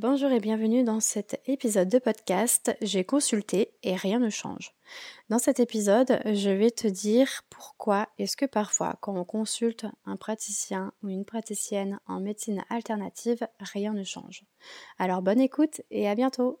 Bonjour et bienvenue dans cet épisode de podcast J'ai consulté et rien ne change. Dans cet épisode, je vais te dire pourquoi est-ce que parfois quand on consulte un praticien ou une praticienne en médecine alternative, rien ne change. Alors bonne écoute et à bientôt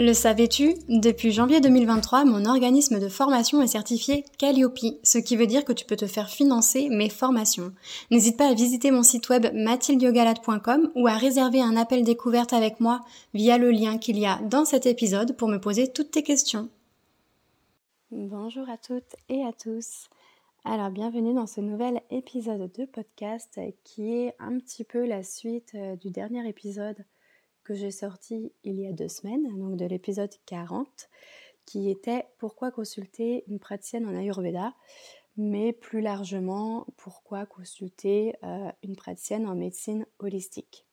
Le savais-tu? Depuis janvier 2023, mon organisme de formation est certifié Calliope, ce qui veut dire que tu peux te faire financer mes formations. N'hésite pas à visiter mon site web mathildiogalade.com ou à réserver un appel découverte avec moi via le lien qu'il y a dans cet épisode pour me poser toutes tes questions. Bonjour à toutes et à tous. Alors bienvenue dans ce nouvel épisode de podcast qui est un petit peu la suite euh, du dernier épisode que j'ai sorti il y a deux semaines, donc de l'épisode 40, qui était Pourquoi consulter une praticienne en Ayurveda, mais plus largement Pourquoi consulter euh, une praticienne en médecine holistique?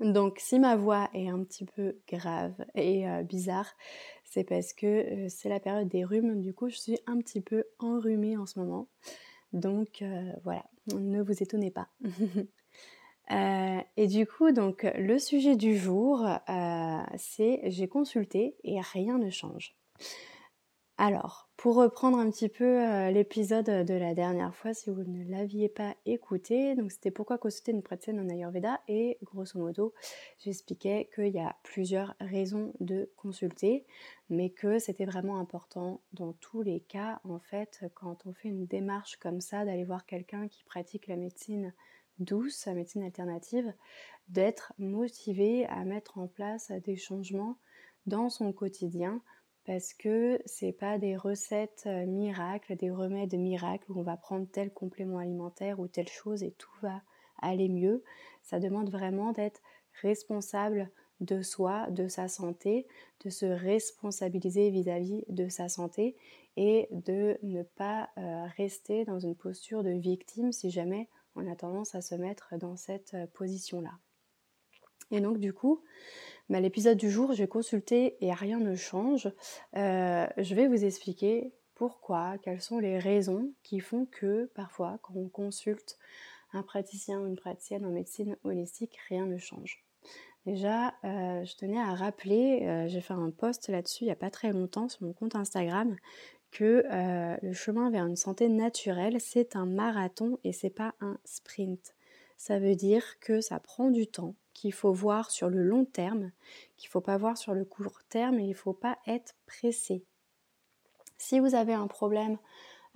Donc si ma voix est un petit peu grave et euh, bizarre, c'est parce que euh, c'est la période des rhumes, du coup je suis un petit peu enrhumée en ce moment. Donc voilà, ne vous étonnez pas. Euh, et du coup, donc le sujet du jour, euh, c'est j'ai consulté et rien ne change. Alors, pour reprendre un petit peu euh, l'épisode de la dernière fois, si vous ne l'aviez pas écouté, donc c'était pourquoi consulter une praticienne en Ayurveda et grosso modo, j'expliquais qu'il y a plusieurs raisons de consulter, mais que c'était vraiment important dans tous les cas, en fait, quand on fait une démarche comme ça, d'aller voir quelqu'un qui pratique la médecine douce, la médecine alternative, d'être motivé à mettre en place des changements dans son quotidien parce que c'est pas des recettes euh, miracles, des remèdes miracles où on va prendre tel complément alimentaire ou telle chose et tout va aller mieux. Ça demande vraiment d'être responsable de soi, de sa santé, de se responsabiliser vis-à-vis de sa santé et de ne pas euh, rester dans une posture de victime si jamais on a tendance à se mettre dans cette euh, position-là. Et donc du coup, bah, l'épisode du jour, j'ai consulté et rien ne change. Euh, je vais vous expliquer pourquoi, quelles sont les raisons qui font que parfois, quand on consulte un praticien ou une praticienne en médecine holistique, rien ne change. Déjà, euh, je tenais à rappeler, j'ai fait un post là-dessus il n'y a pas très longtemps sur mon compte Instagram, que euh, le chemin vers une santé naturelle, c'est un marathon et c'est pas un sprint. Ça veut dire que ça prend du temps, qu'il faut voir sur le long terme, qu'il ne faut pas voir sur le court terme et il ne faut pas être pressé. Si vous avez un problème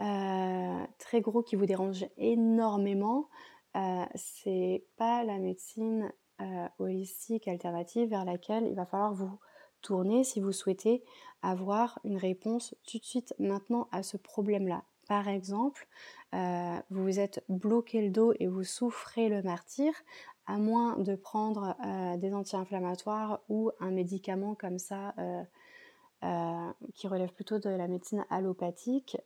euh, très gros qui vous dérange énormément, euh, c'est pas la médecine euh, holistique alternative vers laquelle il va falloir vous si vous souhaitez avoir une réponse tout de suite maintenant à ce problème-là. Par exemple, euh, vous vous êtes bloqué le dos et vous souffrez le martyr, à moins de prendre euh, des anti-inflammatoires ou un médicament comme ça euh, qui relève plutôt de la médecine allopathique,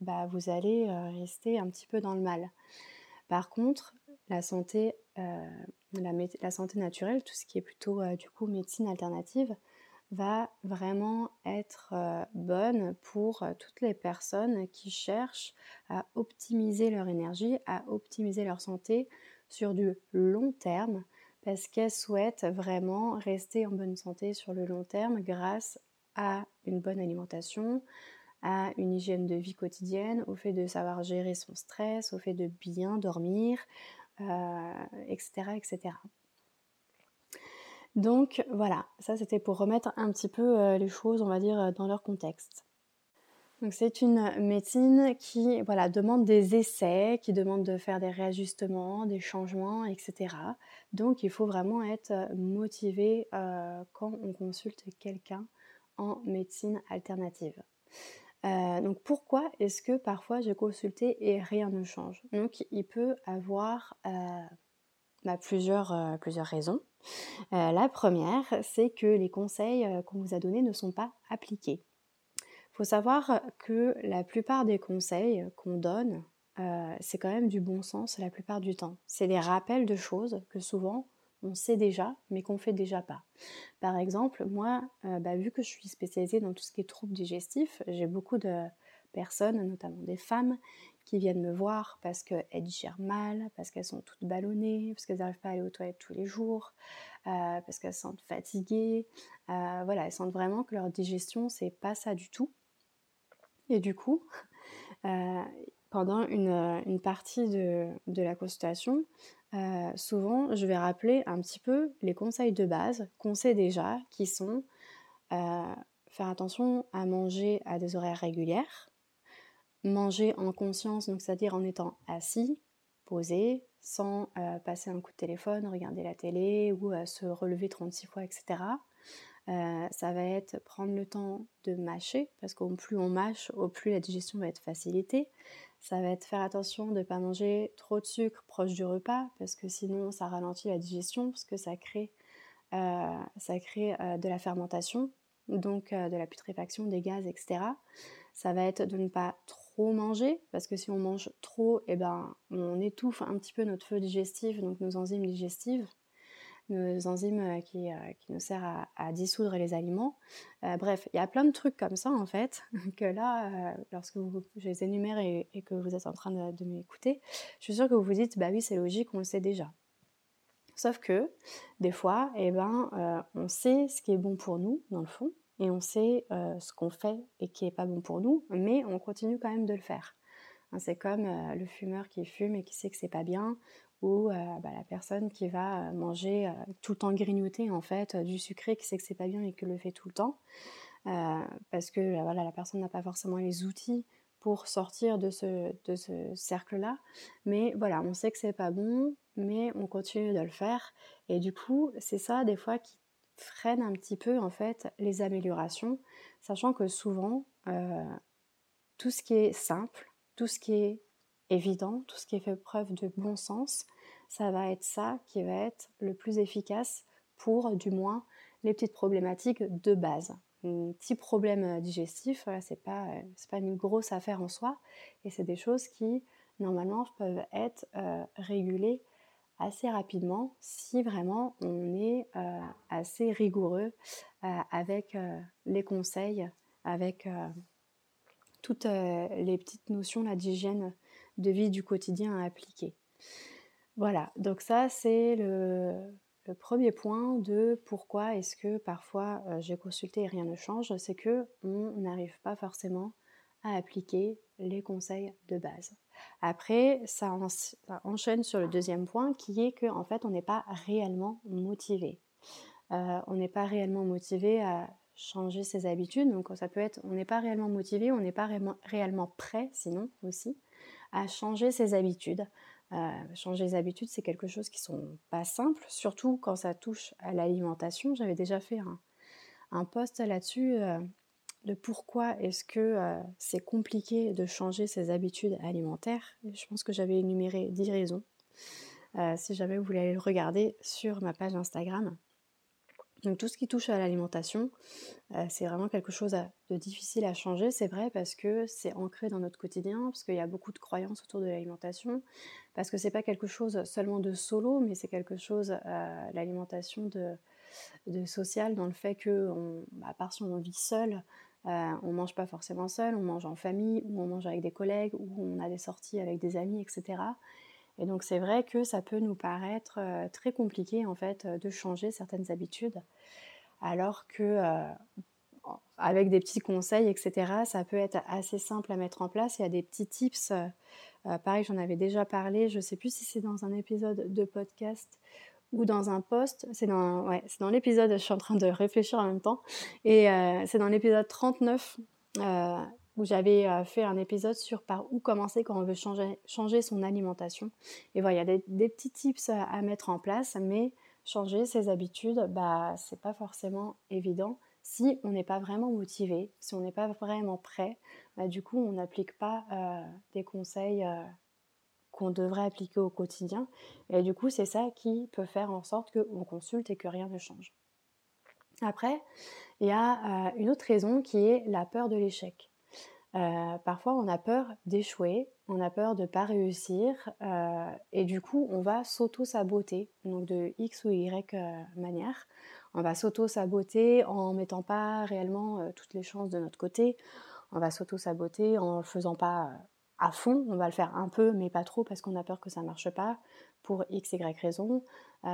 bah, vous allez rester un petit peu dans le mal. Par contre, la santé, la, la, santé naturelle, tout ce qui est plutôt du coup médecine alternative, va vraiment être euh, bonne pour euh, toutes les personnes qui cherchent à optimiser leur énergie, à optimiser leur santé sur du long terme, parce qu'elles souhaitent vraiment rester en bonne santé sur le long terme grâce à une bonne alimentation, à une hygiène de vie quotidienne, au fait de savoir gérer son stress, au fait de bien dormir, etc., euh, etc. Donc voilà, ça c'était pour remettre un petit peu euh, les choses, on va dire, euh, dans leur contexte. Donc c'est une médecine qui voilà, demande des essais, qui demande de faire des réajustements, des changements, etc. Donc il faut vraiment être motivé euh, quand on consulte quelqu'un en médecine alternative. Donc pourquoi est-ce que parfois j'ai consulté et rien ne change? Donc il peut avoir bah, plusieurs, plusieurs raisons. la première, c'est que les conseils qu'on vous a donnés ne sont pas appliqués. Il faut savoir que la plupart des conseils qu'on donne, euh, c'est quand même du bon sens la plupart du temps. C'est des rappels de choses que souvent on sait déjà, mais qu'on fait déjà pas. Par exemple, moi, euh, bah, vu que je suis spécialisée dans tout ce qui est troubles digestifs, j'ai beaucoup de personnes, notamment des femmes, qui viennent me voir parce qu'elles digèrent mal, parce qu'elles sont toutes ballonnées, parce qu'elles n'arrivent pas à aller aux toilettes tous les jours, euh, parce qu'elles se sentent fatiguées. voilà, elles sentent vraiment que leur digestion, c'est pas ça du tout. Et du coup, euh, pendant une, euh, partie de, la consultation, euh, souvent je vais rappeler un petit peu les conseils de base qu'on sait déjà, qui sont faire attention à manger à des horaires régulières, manger en conscience, donc c'est-à-dire en étant assis, posé, sans passer un coup de téléphone, regarder la télé ou se relever 36 fois, etc. Euh, ça va être prendre le temps de mâcher, parce qu'au plus on mâche, au plus la digestion va être facilitée. Ça va être faire attention de ne pas manger trop de sucre proche du repas, parce que sinon ça ralentit la digestion, parce que ça crée, euh, ça crée euh, de la fermentation, donc de la putréfaction, des gaz, etc. Ça va être de ne pas trop manger, parce que si on mange trop, eh ben, on étouffe un petit peu notre feu digestif, donc nos enzymes digestives nos enzymes euh, qui, euh, qui nous servent à, dissoudre les aliments. Euh, bref, il y a plein de trucs comme ça en fait, que là, lorsque vous, je les énumère et, que vous êtes en train de, m'écouter, je suis sûre que vous vous dites, bah oui, c'est logique, on le sait déjà. Sauf que, des fois, eh ben, on sait ce qui est bon pour nous, dans le fond, et on sait ce qu'on fait et qui n'est pas bon pour nous, mais on continue quand même de le faire. Hein, c'est comme le fumeur qui fume et qui sait que c'est pas bien, ou euh, bah, la personne qui va euh, manger euh, tout le temps grignoter en fait du sucré qui sait que c'est pas bien et que le fait tout le temps parce que voilà la personne n'a pas forcément les outils pour sortir de ce, de ce cercle-là. Mais voilà, on sait que c'est pas bon, mais on continue de le faire. Et du coup, c'est ça des fois qui freine un petit peu en fait les améliorations, sachant que souvent tout ce qui est simple, tout ce qui est évident, tout ce qui fait preuve de bon sens, ça va être ça qui va être le plus efficace pour du moins les petites problématiques de base. Un petit problème digestif, voilà, c'est pas, pas une grosse affaire en soi et c'est des choses qui normalement peuvent être euh, régulées assez rapidement si vraiment on est euh, assez rigoureux euh, avec les conseils, avec toutes les petites notions d'hygiène de vie du quotidien à appliquer. Voilà, donc ça c'est le, premier point de pourquoi est-ce que parfois euh, j'ai consulté et rien ne change, c'est que on n'arrive pas forcément à appliquer les conseils de base. Après, ça, enchaîne sur le deuxième point qui est qu'en en fait on n'est pas réellement motivé. Euh, on n'est pas réellement motivé à changer ses habitudes, donc ça peut être on n'est pas réellement motivé, on n'est pas réellement, prêt sinon aussi à changer ses habitudes. Euh, changer les habitudes, c'est quelque chose qui sont pas simples, surtout quand ça touche à l'alimentation. J'avais déjà fait un, un post là-dessus euh, de pourquoi est-ce que euh, c'est compliqué de changer ses habitudes alimentaires. je pense que j'avais énuméré 10 raisons. si jamais vous voulez aller le regarder sur ma page Instagram. Donc tout ce qui touche à l'alimentation, euh, c'est vraiment quelque chose de difficile à changer, c'est vrai, parce que c'est ancré dans notre quotidien, parce qu'il y a beaucoup de croyances autour de l'alimentation, parce que c'est pas quelque chose seulement de solo, mais c'est quelque chose, euh, l'alimentation de, de, social, dans le fait que, bah, à part si on vit seul, euh, on mange pas forcément seul, on mange en famille, ou on mange avec des collègues, ou on a des sorties avec des amis, etc. Et donc c'est vrai que ça peut nous paraître euh, très compliqué en fait de changer certaines habitudes, alors que euh, avec des petits conseils, etc., ça peut être assez simple à mettre en place. Il y a des petits tips. Euh, pareil, j'en avais déjà parlé. Je ne sais plus si c'est dans un épisode de podcast ou dans un post. C'est dans, ouais, dans l'épisode. Je suis en train de réfléchir en même temps. Et c'est dans l'épisode 39 où j'avais fait un épisode sur par où commencer quand on veut changer, changer son alimentation. Et voilà, il y a des, petits tips à, mettre en place, mais changer ses habitudes, bah, c'est pas forcément évident si on n'est pas vraiment motivé, si on n'est pas vraiment prêt. Bah, du coup, on n'applique pas des conseils qu'on devrait appliquer au quotidien. Et du coup, c'est ça qui peut faire en sorte qu'on consulte et que rien ne change. Après, il y a euh, une autre raison qui est la peur de l'échec. Euh, parfois, on a peur d'échouer, on a peur de ne pas réussir, euh, et du coup, on va s'auto-saboter, donc de X ou Y manière. On va s'auto-saboter en mettant pas réellement toutes les chances de notre côté. On va s'auto-saboter en ne faisant pas à fond, on va le faire un peu, mais pas trop parce qu'on a peur que ça ne marche pas pour x, y raison. Euh,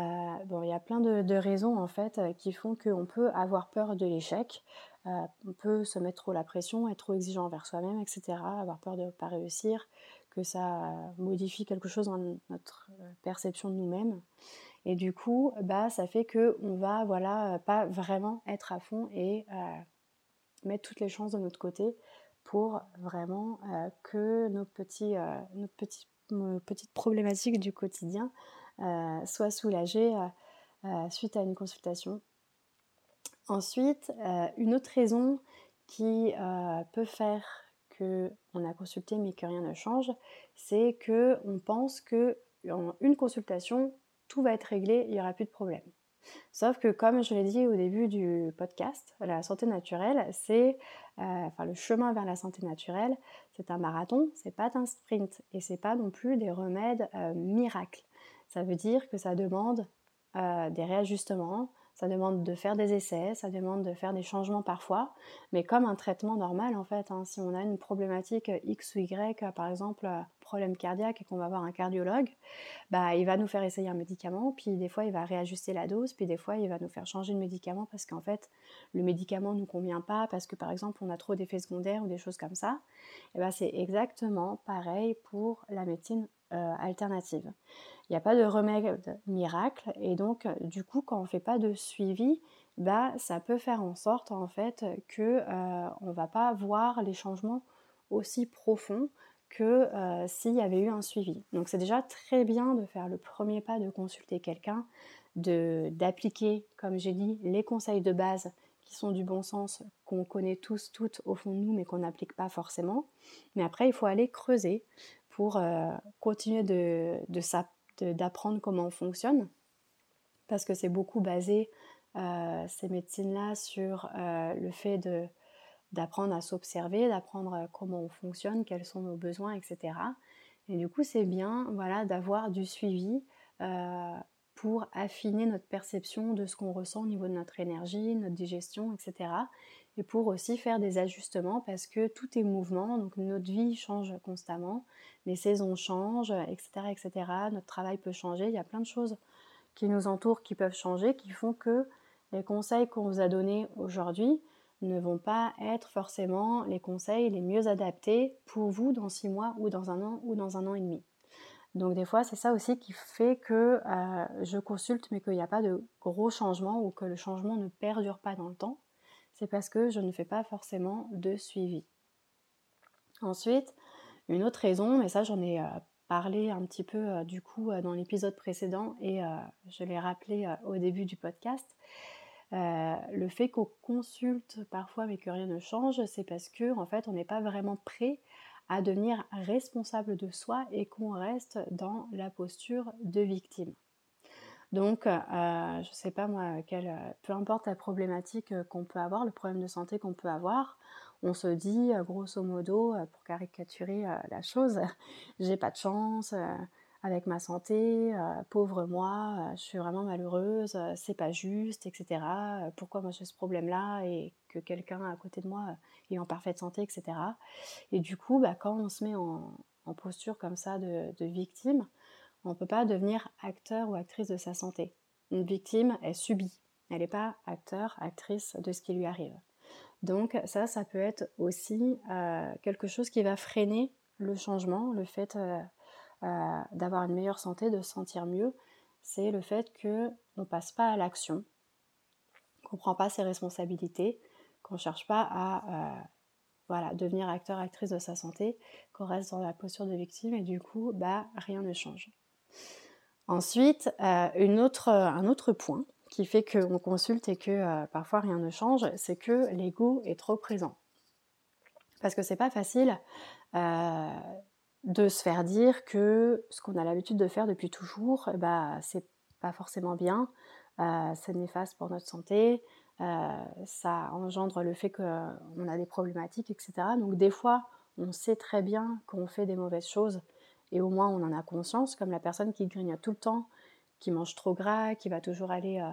bon, il y a plein de, raisons en fait euh, qui font qu'on peut avoir peur de l'échec. Euh, on peut se mettre trop la pression, être trop exigeant envers soi-même, etc. Avoir peur de ne pas réussir, que ça modifie quelque chose dans notre perception de nous-mêmes. Et du coup, bah, ça fait que on va voilà pas vraiment être à fond et mettre toutes les chances de notre côté pour vraiment que nos, petites problématiques du quotidien soient soulagées suite à une consultation. Ensuite, une autre raison qui peut faire que on a consulté mais que rien ne change, c'est que on pense que en une consultation, tout va être réglé, il n'y aura plus de problème. Sauf que, comme je l'ai dit au début du podcast, la santé naturelle, c'est, euh, le chemin vers la santé naturelle, c'est un marathon, c'est pas un sprint et c'est pas non plus des remèdes euh, miracles. Ça veut dire que ça demande euh, des réajustements, ça demande de faire des essais, ça demande de faire des changements parfois, mais comme un traitement normal en fait. Hein. si on a une problématique X ou Y, par exemple problème cardiaque et qu'on va voir un cardiologue, bah, il va nous faire essayer un médicament, puis des fois il va réajuster la dose, puis des fois il va nous faire changer de médicament parce qu'en fait le médicament ne nous convient pas, parce que par exemple on a trop d'effets secondaires ou des choses comme ça. Et bah, c'est exactement pareil pour la médecine euh, alternative. Il n'y a pas de remède miracle et donc du coup quand on ne fait pas de suivi, bah, ça peut faire en sorte en fait que euh, on va pas voir les changements aussi profonds que euh, s'il y avait eu un suivi. Donc c'est déjà très bien de faire le premier pas, de consulter quelqu'un, d'appliquer, comme j'ai dit, les conseils de base qui sont du bon sens, qu'on connaît tous, toutes au fond de nous, mais qu'on n'applique pas forcément. Mais après, il faut aller creuser pour euh, continuer d'apprendre comment on fonctionne, parce que c'est beaucoup basé, euh, ces médecines-là, sur le fait d'apprendre à s'observer, d'apprendre comment on fonctionne, quels sont nos besoins, etc. Et du coup, c'est bien voilà, d'avoir du suivi pour affiner notre perception de ce qu'on ressent au niveau de notre énergie, notre digestion, etc et pour aussi faire des ajustements parce que tout est mouvement, donc notre vie change constamment, les saisons changent, etc., etc. Notre travail peut changer, il y a plein de choses qui nous entourent qui peuvent changer, qui font que les conseils qu'on vous a donnés aujourd'hui ne vont pas être forcément les conseils les mieux adaptés pour vous dans six mois ou dans un an ou dans un an et demi. Donc des fois, c'est ça aussi qui fait que euh, je consulte mais qu'il n'y a pas de gros changements ou que le changement ne perdure pas dans le temps c'est parce que je ne fais pas forcément de suivi. Ensuite, une autre raison, mais ça j'en ai euh, parlé un petit peu euh, du coup dans l'épisode précédent et je l'ai rappelé au début du podcast, le fait qu'on consulte parfois mais que rien ne change, c'est parce que en fait on n'est pas vraiment prêt à devenir responsable de soi et qu'on reste dans la posture de victime. Donc, euh, je ne sais pas moi, quelle, peu importe la problématique euh, qu'on peut avoir, le problème de santé qu'on peut avoir, on se dit, euh, grosso modo, pour caricaturer la chose, j'ai pas de chance avec ma santé, pauvre moi, je suis vraiment malheureuse, c'est pas juste, etc. pourquoi moi j'ai ce problème-là et que quelqu'un à côté de moi est en parfaite santé, etc. Et du coup, bah, quand on se met en, posture comme ça de victime, on ne peut pas devenir acteur ou actrice de sa santé. Une victime, elle subit. Elle n'est pas acteur, actrice de ce qui lui arrive. Donc ça, ça peut être aussi euh, quelque chose qui va freiner le changement, le fait euh, euh, d'avoir une meilleure santé, de se sentir mieux. C'est le fait qu'on ne passe pas à l'action, qu'on ne prend pas ses responsabilités, qu'on ne cherche pas à voilà, devenir acteur, actrice de sa santé, qu'on reste dans la posture de victime et du coup, bah, rien ne change. Ensuite, euh, un autre point qui fait qu'on consulte et que euh, parfois rien ne change, c'est que l'ego est trop présent. Parce que c'est pas facile euh, de se faire dire que ce qu'on a l'habitude de faire depuis toujours, bah, c'est pas forcément bien, c'est néfaste pour notre santé, euh, ça engendre le fait qu'on a des problématiques, etc. Donc des fois, on sait très bien qu'on fait des mauvaises choses et au moins on en a conscience, comme la personne qui grignote tout le temps, qui mange trop gras, qui va toujours aller euh,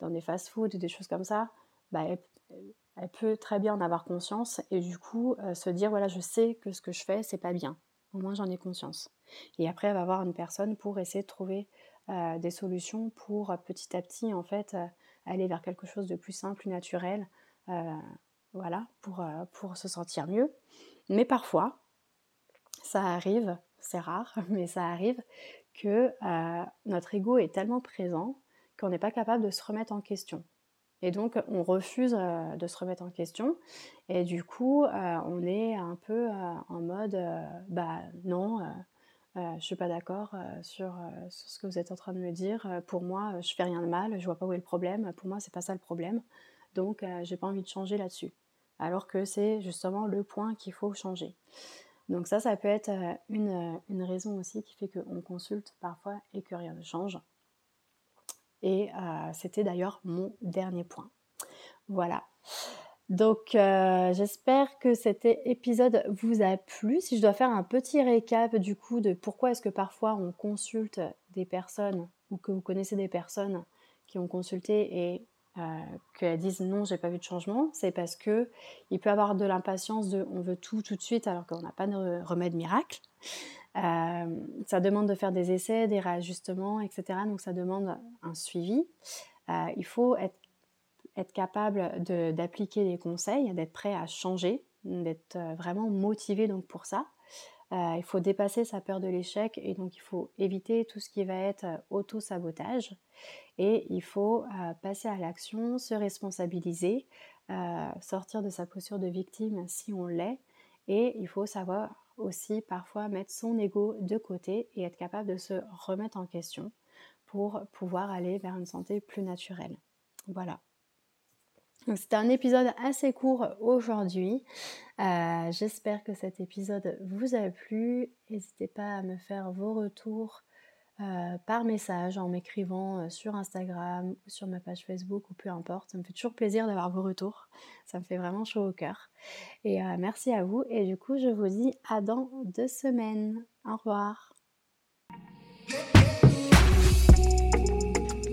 dans des fast-foods, des choses comme ça, bah, elle, peut très bien en avoir conscience et du coup euh, se dire voilà, je sais que ce que je fais, c'est pas bien. Au moins j'en ai conscience. Et après, elle va avoir une personne pour essayer de trouver des solutions pour petit à petit en fait aller vers quelque chose de plus simple, plus naturel, euh, voilà, pour, euh, pour se sentir mieux. Mais parfois, ça arrive, c'est rare, mais ça arrive que euh, notre ego est tellement présent qu'on n'est pas capable de se remettre en question. Et donc, on refuse de se remettre en question. Et du coup, on est un peu mode, bah non, euh, je ne suis pas d'accord euh, euh, sur, ce que vous êtes en train de me dire. pour moi, je fais rien de mal, je vois pas où est le problème. Pour moi, c'est pas ça le problème. Donc, j'ai pas envie de changer là-dessus. Alors que c'est justement le point qu'il faut changer. Donc ça, ça peut être une raison aussi qui fait qu'on consulte parfois et que rien ne change. Et c'était d'ailleurs mon dernier point. Voilà. Donc euh, j'espère que cet épisode vous a plu. Si je dois faire un petit récap du coup de pourquoi est-ce que parfois on consulte des personnes ou que vous connaissez des personnes qui ont consulté et euh, qu'elles disent non, j'ai pas vu de changement, c'est parce que il peut avoir de l'impatience de on veut tout tout de suite alors qu'on n'a pas de remède miracle. Euh, ça demande de faire des essais, des réajustements, etc. Donc ça demande un suivi. il faut être être capable d'appliquer les conseils, d'être prêt à changer, d'être euh, vraiment motivé donc pour ça. Euh, il faut dépasser sa peur de l'échec et donc il faut éviter tout ce qui va être euh, auto-sabotage et il faut passer à l'action, se responsabiliser, sortir de sa posture de victime si on l'est et il faut savoir aussi parfois mettre son ego de côté et être capable de se remettre en question pour pouvoir aller vers une santé plus naturelle. Voilà. C'était un épisode assez court aujourd'hui. Euh, j'espère que cet épisode vous a plu. N'hésitez pas à me faire vos retours euh, par message en m'écrivant euh, sur Instagram ou sur ma page Facebook ou peu importe. Ça me fait toujours plaisir d'avoir vos retours. Ça me fait vraiment chaud au cœur. Et merci à vous. Et du coup, je vous dis à dans deux semaines. Au revoir.